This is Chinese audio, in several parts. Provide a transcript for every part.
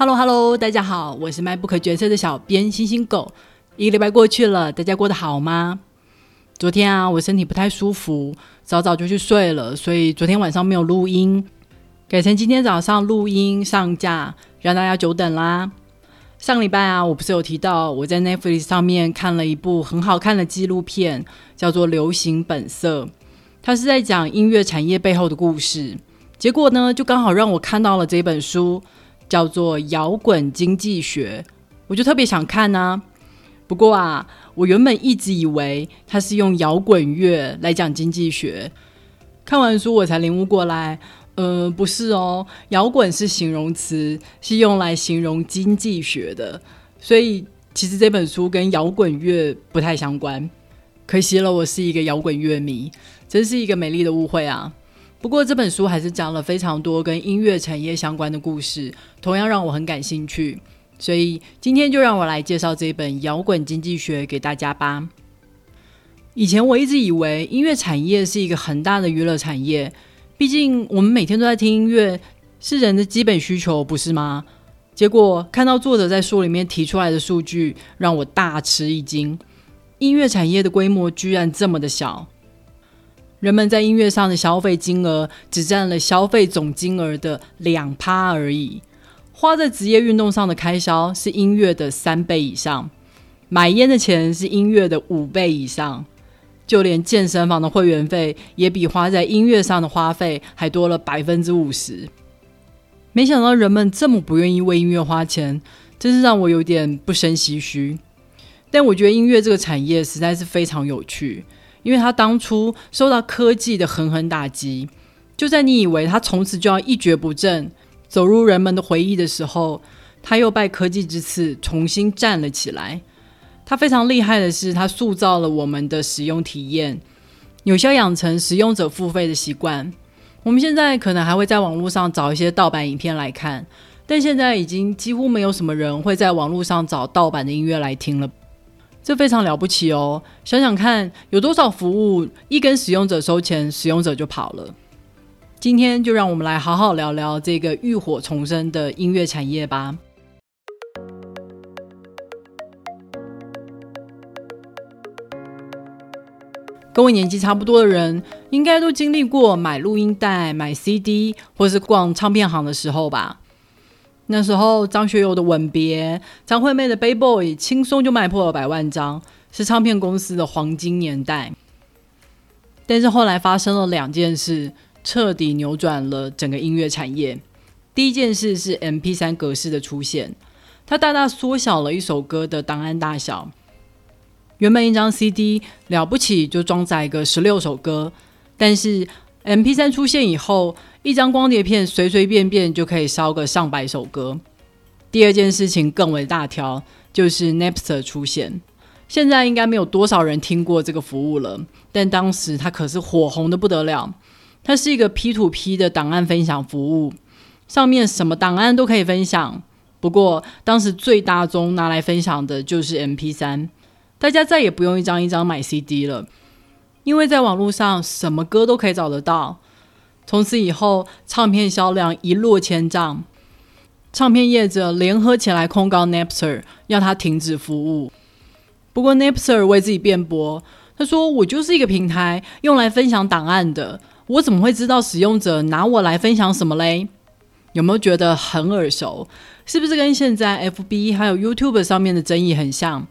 Hello Hello，大家好，我是卖不可角色的小编星星狗。一个礼拜过去了，大家过得好吗？昨天啊，我身体不太舒服，早早就去睡了，所以昨天晚上没有录音，改成今天早上录音上架，让大家久等啦。上礼拜啊，我不是有提到我在 Netflix 上面看了一部很好看的纪录片，叫做《流行本色》，它是在讲音乐产业背后的故事。结果呢，就刚好让我看到了这本书。叫做摇滚经济学，我就特别想看呢。不过啊，我原本一直以为他是用摇滚乐来讲经济学。看完书我才领悟过来，呃，不是哦，摇滚是形容词，是用来形容经济学的。所以其实这本书跟摇滚乐不太相关。可惜了，我是一个摇滚乐迷，真是一个美丽的误会啊。不过这本书还是讲了非常多跟音乐产业相关的故事，同样让我很感兴趣。所以今天就让我来介绍这本《摇滚经济学》给大家吧。以前我一直以为音乐产业是一个很大的娱乐产业，毕竟我们每天都在听音乐，是人的基本需求，不是吗？结果看到作者在书里面提出来的数据，让我大吃一惊：音乐产业的规模居然这么的小。人们在音乐上的消费金额只占了消费总金额的两趴而已，花在职业运动上的开销是音乐的三倍以上，买烟的钱是音乐的五倍以上，就连健身房的会员费也比花在音乐上的花费还多了百分之五十。没想到人们这么不愿意为音乐花钱，真是让我有点不胜唏嘘。但我觉得音乐这个产业实在是非常有趣。因为他当初受到科技的狠狠打击，就在你以为他从此就要一蹶不振，走入人们的回忆的时候，他又拜科技之赐重新站了起来。他非常厉害的是，他塑造了我们的使用体验，有效养成使用者付费的习惯。我们现在可能还会在网络上找一些盗版影片来看，但现在已经几乎没有什么人会在网络上找盗版的音乐来听了。这非常了不起哦！想想看，有多少服务一跟使用者收钱，使用者就跑了。今天就让我们来好好聊聊这个浴火重生的音乐产业吧。跟我年纪差不多的人，应该都经历过买录音带、买 CD，或是逛唱片行的时候吧。那时候，张学友的《吻别》，张惠妹的《Baby Boy》，轻松就卖破了百万张，是唱片公司的黄金年代。但是后来发生了两件事，彻底扭转了整个音乐产业。第一件事是 MP3 格式的出现，它大大缩小了一首歌的档案大小。原本一张 CD 了不起就装载个十六首歌，但是 MP3 出现以后。一张光碟片随随便便就可以烧个上百首歌。第二件事情更为大条，就是 Napster 出现。现在应该没有多少人听过这个服务了，但当时它可是火红的不得了。它是一个 P to P 的档案分享服务，上面什么档案都可以分享。不过当时最大宗拿来分享的就是 MP3，大家再也不用一张一张买 CD 了，因为在网络上什么歌都可以找得到。从此以后，唱片销量一落千丈，唱片业者联合起来控告 Napster，要他停止服务。不过 Napster 为自己辩驳，他说：“我就是一个平台，用来分享档案的，我怎么会知道使用者拿我来分享什么嘞？”有没有觉得很耳熟？是不是跟现在 FB 还有 YouTube 上面的争议很像？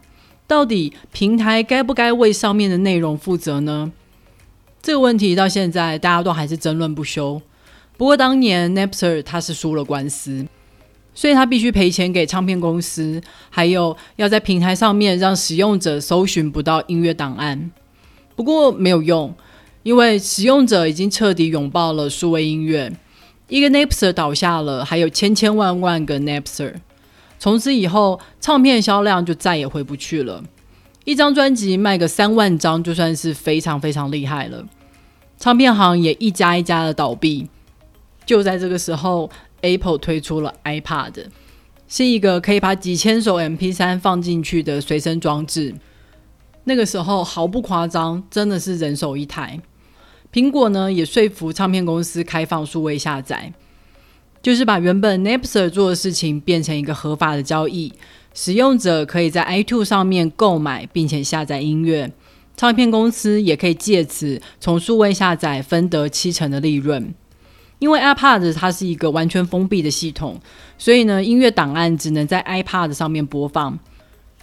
到底平台该不该为上面的内容负责呢？这个问题到现在大家都还是争论不休。不过当年 Napster 他是输了官司，所以他必须赔钱给唱片公司，还有要在平台上面让使用者搜寻不到音乐档案。不过没有用，因为使用者已经彻底拥抱了数位音乐。一个 Napster 倒下了，还有千千万万个 Napster。从此以后，唱片销量就再也回不去了。一张专辑卖个三万张，就算是非常非常厉害了。唱片行也一家一家的倒闭。就在这个时候，Apple 推出了 iPad，是一个可以把几千首 MP3 放进去的随身装置。那个时候毫不夸张，真的是人手一台。苹果呢也说服唱片公司开放数位下载。就是把原本 Napster 做的事情变成一个合法的交易，使用者可以在 iTunes 上面购买并且下载音乐，唱片公司也可以借此从数位下载分得七成的利润。因为 iPad 它是一个完全封闭的系统，所以呢，音乐档案只能在 iPad 上面播放。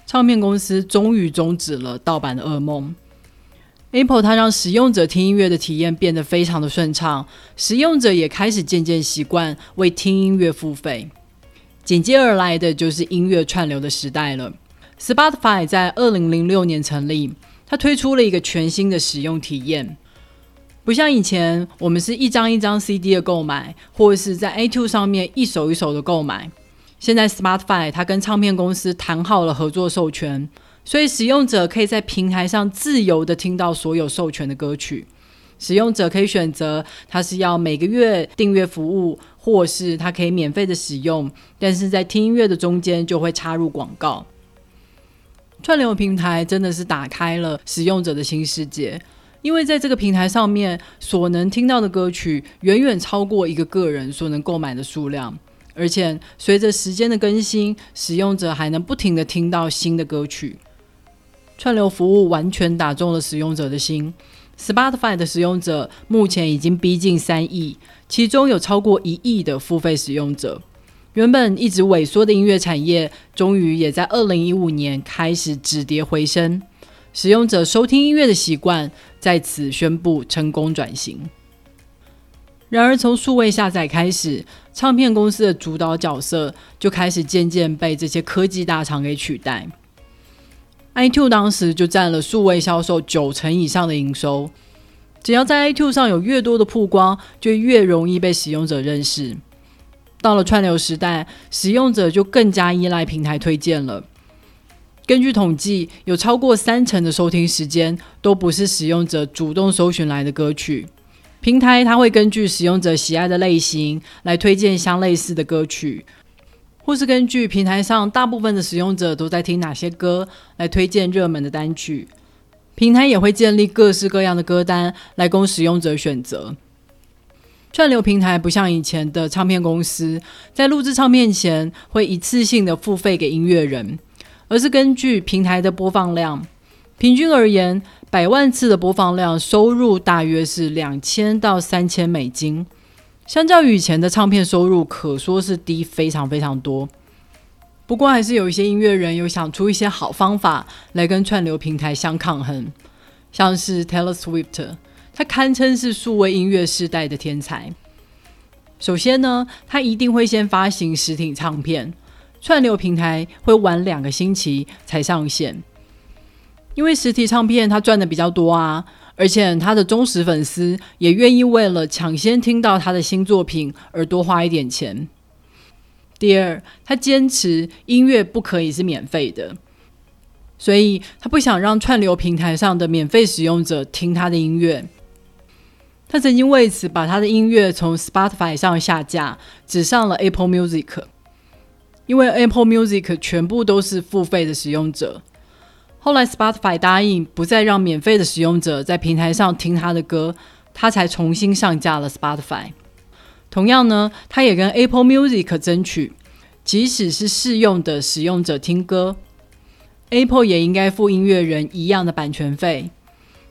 唱片公司终于终止了盗版的噩梦。Apple 它让使用者听音乐的体验变得非常的顺畅，使用者也开始渐渐习惯为听音乐付费。紧接而来的就是音乐串流的时代了。Spotify 在二零零六年成立，它推出了一个全新的使用体验。不像以前，我们是一张一张 CD 的购买，或是在 iTunes 上面一首一首的购买。现在 Spotify 它跟唱片公司谈好了合作授权，所以使用者可以在平台上自由的听到所有授权的歌曲。使用者可以选择他是要每个月订阅服务，或是他可以免费的使用，但是在听音乐的中间就会插入广告。串流平台真的是打开了使用者的新世界。因为在这个平台上面所能听到的歌曲远远超过一个个人所能购买的数量，而且随着时间的更新，使用者还能不停的听到新的歌曲。串流服务完全打中了使用者的心。Spotify 的使用者目前已经逼近三亿，其中有超过一亿的付费使用者。原本一直萎缩的音乐产业，终于也在二零一五年开始止跌回升。使用者收听音乐的习惯在此宣布成功转型。然而，从数位下载开始，唱片公司的主导角色就开始渐渐被这些科技大厂给取代。iTunes 当时就占了数位销售九成以上的营收。只要在 iTunes 上有越多的曝光，就越容易被使用者认识。到了串流时代，使用者就更加依赖平台推荐了。根据统计，有超过三成的收听时间都不是使用者主动搜寻来的歌曲。平台它会根据使用者喜爱的类型来推荐相类似的歌曲，或是根据平台上大部分的使用者都在听哪些歌来推荐热门的单曲。平台也会建立各式各样的歌单来供使用者选择。串流平台不像以前的唱片公司，在录制唱片前会一次性的付费给音乐人。而是根据平台的播放量，平均而言，百万次的播放量收入大约是两千到三千美金，相较于以前的唱片收入，可说是低非常非常多。不过，还是有一些音乐人有想出一些好方法来跟串流平台相抗衡，像是 Taylor Swift，他堪称是数位音乐时代的天才。首先呢，他一定会先发行实体唱片。串流平台会晚两个星期才上线，因为实体唱片它赚的比较多啊，而且他的忠实粉丝也愿意为了抢先听到他的新作品而多花一点钱。第二，他坚持音乐不可以是免费的，所以他不想让串流平台上的免费使用者听他的音乐。他曾经为此把他的音乐从 Spotify 上下架，只上了 Apple Music。因为 Apple Music 全部都是付费的使用者，后来 Spotify 答应不再让免费的使用者在平台上听他的歌，他才重新上架了 Spotify。同样呢，他也跟 Apple Music 争取，即使是试用的使用者听歌，Apple 也应该付音乐人一样的版权费。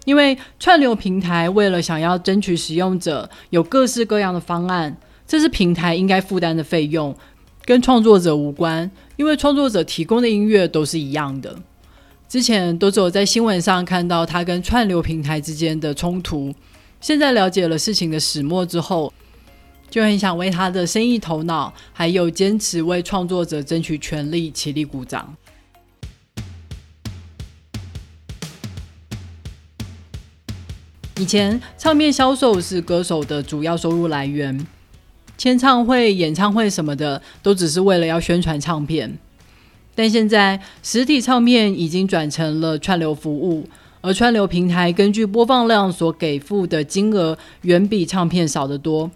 因为串流平台为了想要争取使用者有各式各样的方案，这是平台应该负担的费用。跟创作者无关，因为创作者提供的音乐都是一样的。之前都只有在新闻上看到他跟串流平台之间的冲突，现在了解了事情的始末之后，就很想为他的生意头脑，还有坚持为创作者争取权利起立鼓掌。以前唱片销售是歌手的主要收入来源。签唱会、演唱会什么的，都只是为了要宣传唱片。但现在实体唱片已经转成了串流服务，而串流平台根据播放量所给付的金额远比唱片少得多，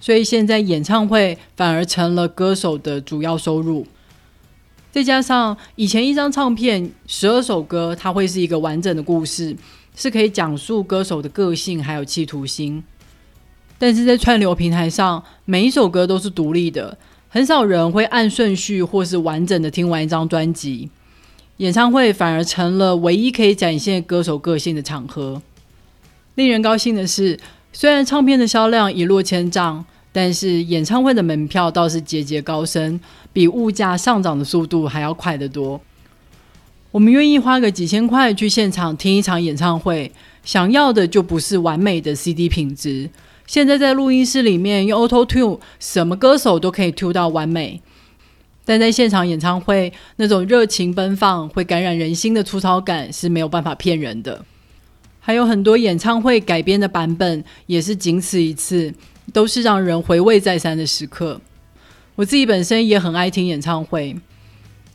所以现在演唱会反而成了歌手的主要收入。再加上以前一张唱片十二首歌，它会是一个完整的故事，是可以讲述歌手的个性还有企图心。但是在串流平台上，每一首歌都是独立的，很少人会按顺序或是完整的听完一张专辑。演唱会反而成了唯一可以展现歌手个性的场合。令人高兴的是，虽然唱片的销量一落千丈，但是演唱会的门票倒是节节高升，比物价上涨的速度还要快得多。我们愿意花个几千块去现场听一场演唱会，想要的就不是完美的 CD 品质。现在在录音室里面用 Auto Tune，什么歌手都可以 tune 到完美。但在现场演唱会，那种热情奔放、会感染人心的粗糙感是没有办法骗人的。还有很多演唱会改编的版本，也是仅此一次，都是让人回味再三的时刻。我自己本身也很爱听演唱会，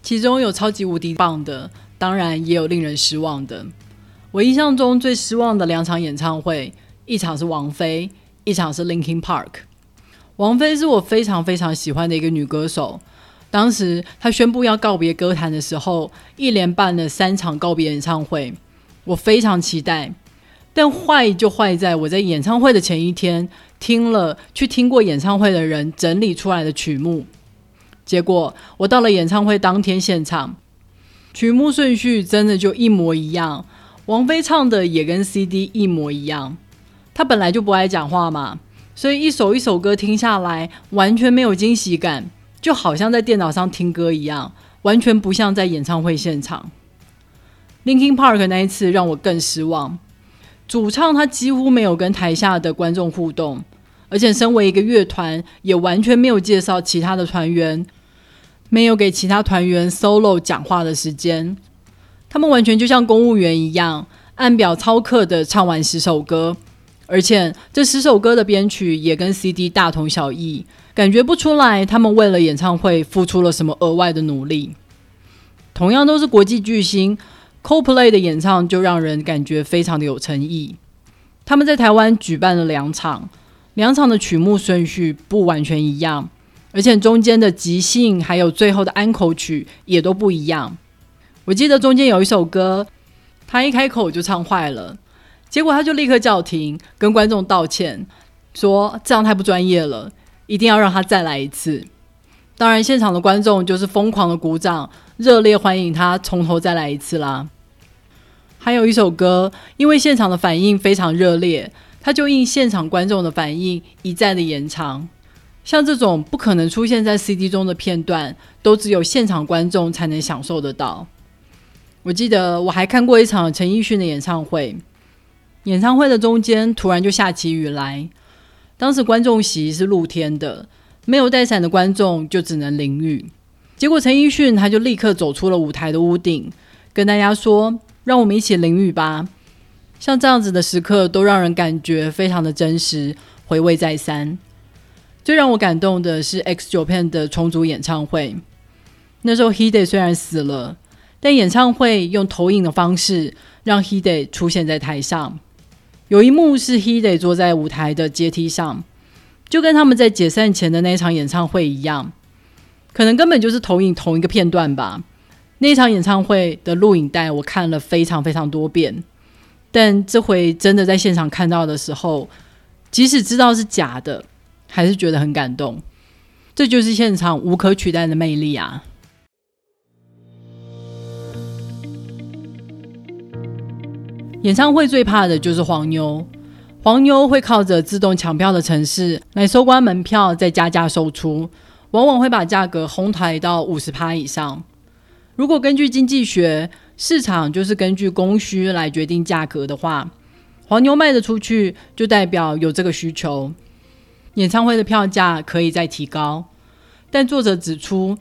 其中有超级无敌棒的，当然也有令人失望的。我印象中最失望的两场演唱会，一场是王菲，一场是 Linkin Park。王菲是我非常非常喜欢的一个女歌手。当时她宣布要告别歌坛的时候，一连办了三场告别演唱会，我非常期待。但坏就坏在我在演唱会的前一天听了去听过演唱会的人整理出来的曲目，结果我到了演唱会当天现场，曲目顺序真的就一模一样，王菲唱的也跟 CD 一模一样。他本来就不爱讲话嘛，所以一首一首歌听下来，完全没有惊喜感。就好像在电脑上听歌一样，完全不像在演唱会现场。Linkin Park 那一次让我更失望，主唱他几乎没有跟台下的观众互动，而且身为一个乐团，也完全没有介绍其他的团员，没有给其他团员 solo 讲话的时间。他们完全就像公务员一样，按表操课的唱完十首歌，而且这十首歌的编曲也跟 CD 大同小异。感觉不出来，他们为了演唱会付出了什么额外的努力。同样都是国际巨星，Coldplay 的演唱就让人感觉非常的有诚意。他们在台湾举办了两场，两场的曲目顺序不完全一样，而且中间的即兴还有最后的安口曲也都不一样。我记得中间有一首歌，他一开口就唱坏了，结果他就立刻叫停，跟观众道歉，说这样太不专业了。一定要让他再来一次。当然，现场的观众就是疯狂的鼓掌，热烈欢迎他从头再来一次啦。还有一首歌，因为现场的反应非常热烈，他就应现场观众的反应一再的延长。像这种不可能出现在 CD 中的片段，都只有现场观众才能享受得到。我记得我还看过一场陈奕迅的演唱会，演唱会的中间突然就下起雨来。当时观众席是露天的，没有带伞的观众就只能淋雨。结果陈奕迅他就立刻走出了舞台的屋顶，跟大家说：“让我们一起淋雨吧。”像这样子的时刻都让人感觉非常的真实，回味再三。最让我感动的是 X 九片的重组演唱会。那时候 He Day 虽然死了，但演唱会用投影的方式让 He Day 出现在台上。有一幕是 He Day 坐在舞台的阶梯上，就跟他们在解散前的那场演唱会一样，可能根本就是投影同一个片段吧。那场演唱会的录影带我看了非常非常多遍，但这回真的在现场看到的时候，即使知道是假的，还是觉得很感动。这就是现场无可取代的魅力啊！演唱会最怕的就是黄牛，黄牛会靠着自动抢票的城市来收刮门票，再加价售出，往往会把价格哄抬到五十趴以上。如果根据经济学，市场就是根据供需来决定价格的话，黄牛卖得出去，就代表有这个需求，演唱会的票价可以再提高。但作者指出，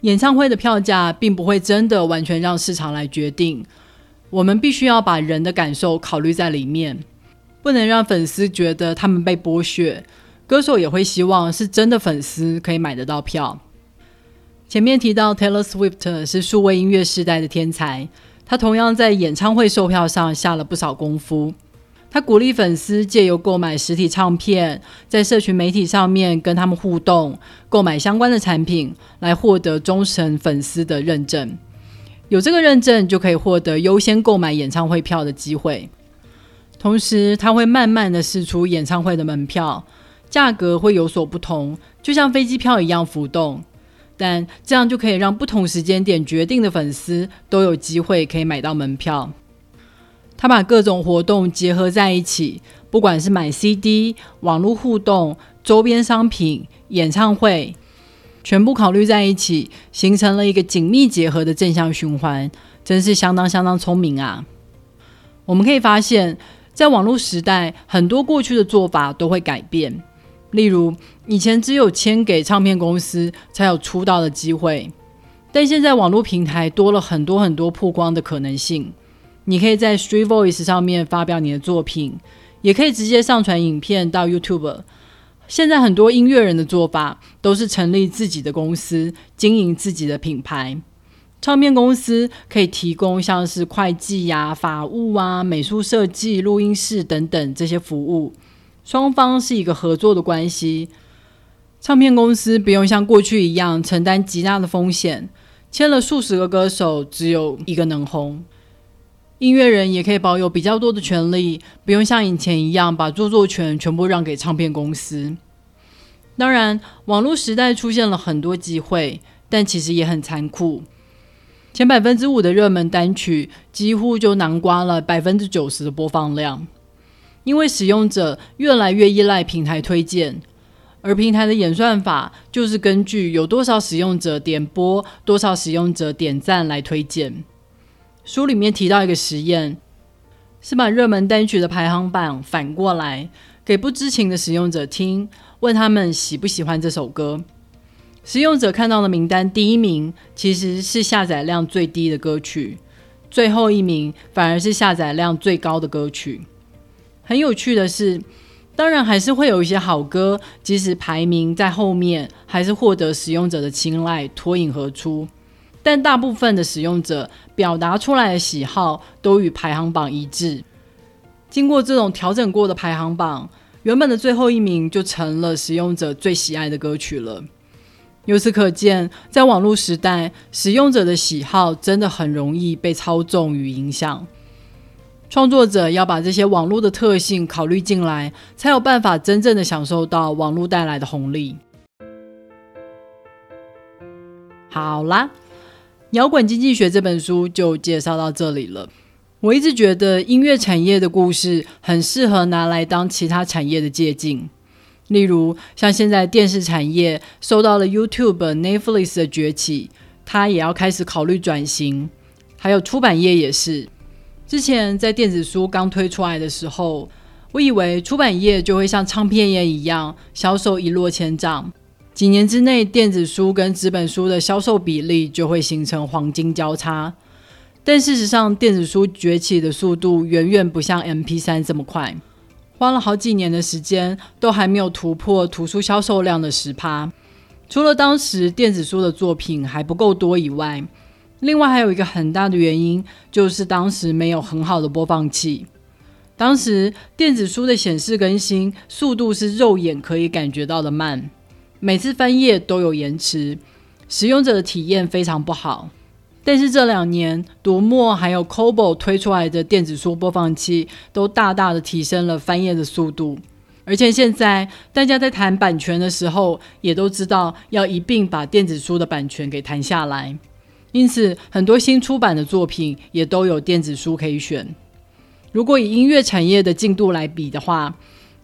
演唱会的票价并不会真的完全让市场来决定。我们必须要把人的感受考虑在里面，不能让粉丝觉得他们被剥削。歌手也会希望是真的粉丝可以买得到票。前面提到 Taylor Swift 是数位音乐时代的天才，他同样在演唱会售票上下了不少功夫。他鼓励粉丝借由购买实体唱片，在社群媒体上面跟他们互动，购买相关的产品，来获得忠诚粉丝的认证。有这个认证，就可以获得优先购买演唱会票的机会。同时它会慢慢的试出演唱会的门票，价格会有所不同，就像飞机票一样浮动。但这样就可以让不同时间点决定的粉丝都有机会可以买到门票。他把各种活动结合在一起，不管是买 CD、网络互动、周边商品、演唱会，全部考虑在一起，形成了一个紧密结合的正向循环，真是相当相当聪明啊！我们可以发现，在网络时代，很多过去的做法都会改变。例如，以前只有签给唱片公司才有出道的机会，但现在网络平台多了很多很多曝光的可能性。你可以在 Street Voice 上面发表你的作品，也可以直接上传影片到 YouTube。现在很多音乐人的做法都是成立自己的公司，经营自己的品牌。唱片公司可以提供像是会计呀、法务啊、美术设计、录音室等等这些服务。双方是一个合作的关系，唱片公司不用像过去一样承担极大的风险，签了数十个歌手，只有一个能红。音乐人也可以保有比较多的权利，不用像以前一样把著作权全部让给唱片公司。当然，网络时代出现了很多机会，但其实也很残酷。前百分之五的热门单曲几乎就囊括了百分之九十的播放量。因为使用者越来越依赖平台推荐，而平台的演算法就是根据有多少使用者点播、多少使用者点赞来推荐。书里面提到一个实验，是把热门单曲的排行榜反过来给不知情的使用者听，问他们喜不喜欢这首歌。使用者看到的名单第一名其实是下载量最低的歌曲，最后一名反而是下载量最高的歌曲。很有趣的是，当然还是会有一些好歌，即使排名在后面，还是获得使用者的青睐，脱颖而出。但大部分的使用者表达出来的喜好都与排行榜一致。经过这种调整过的排行榜，原本的最后一名就成了使用者最喜爱的歌曲了。由此可见，在网络时代，使用者的喜好真的很容易被操纵与影响。创作者要把这些网络的特性考虑进来，才有办法真正的享受到网络带来的红利。好啦，《摇滚经济学》这本书就介绍到这里了。我一直觉得音乐产业的故事很适合拿来当其他产业的借鉴，例如像现在电视产业受到了 YouTube、Netflix 的崛起，它也要开始考虑转型，还有出版业也是。之前在电子书刚推出来的时候，我以为出版业就会像唱片业一样销售一落千丈，几年之内电子书跟纸本书的销售比例就会形成黄金交叉。但事实上，电子书崛起的速度远远不像 MP3 这么快，花了好几年的时间都还没有突破图书销售量的十趴。除了当时电子书的作品还不够多以外，另外还有一个很大的原因，就是当时没有很好的播放器。当时电子书的显示更新速度是肉眼可以感觉到的慢，每次翻页都有延迟，使用者的体验非常不好。但是这两年，读墨还有 Kobo 推出来的电子书播放器，都大大的提升了翻页的速度。而且现在大家在谈版权的时候，也都知道要一并把电子书的版权给谈下来。因此，很多新出版的作品也都有电子书可以选。如果以音乐产业的进度来比的话，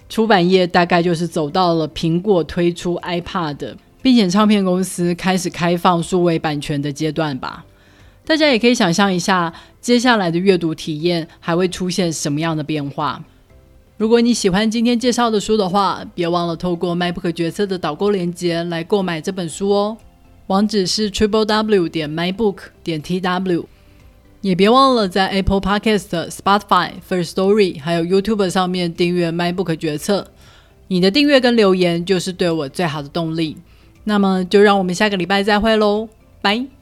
出版业大概就是走到了苹果推出 iPad，并且唱片公司开始开放数位版权的阶段吧。大家也可以想象一下，接下来的阅读体验还会出现什么样的变化。如果你喜欢今天介绍的书的话，别忘了透过 MacBook 角色的导购链接来购买这本书哦。网址是 triple w 点 mybook 点 tw，也别忘了在 Apple Podcast、Spotify、First Story 还有 YouTube 上面订阅 MyBook 决策。你的订阅跟留言就是对我最好的动力。那么就让我们下个礼拜再会喽，拜。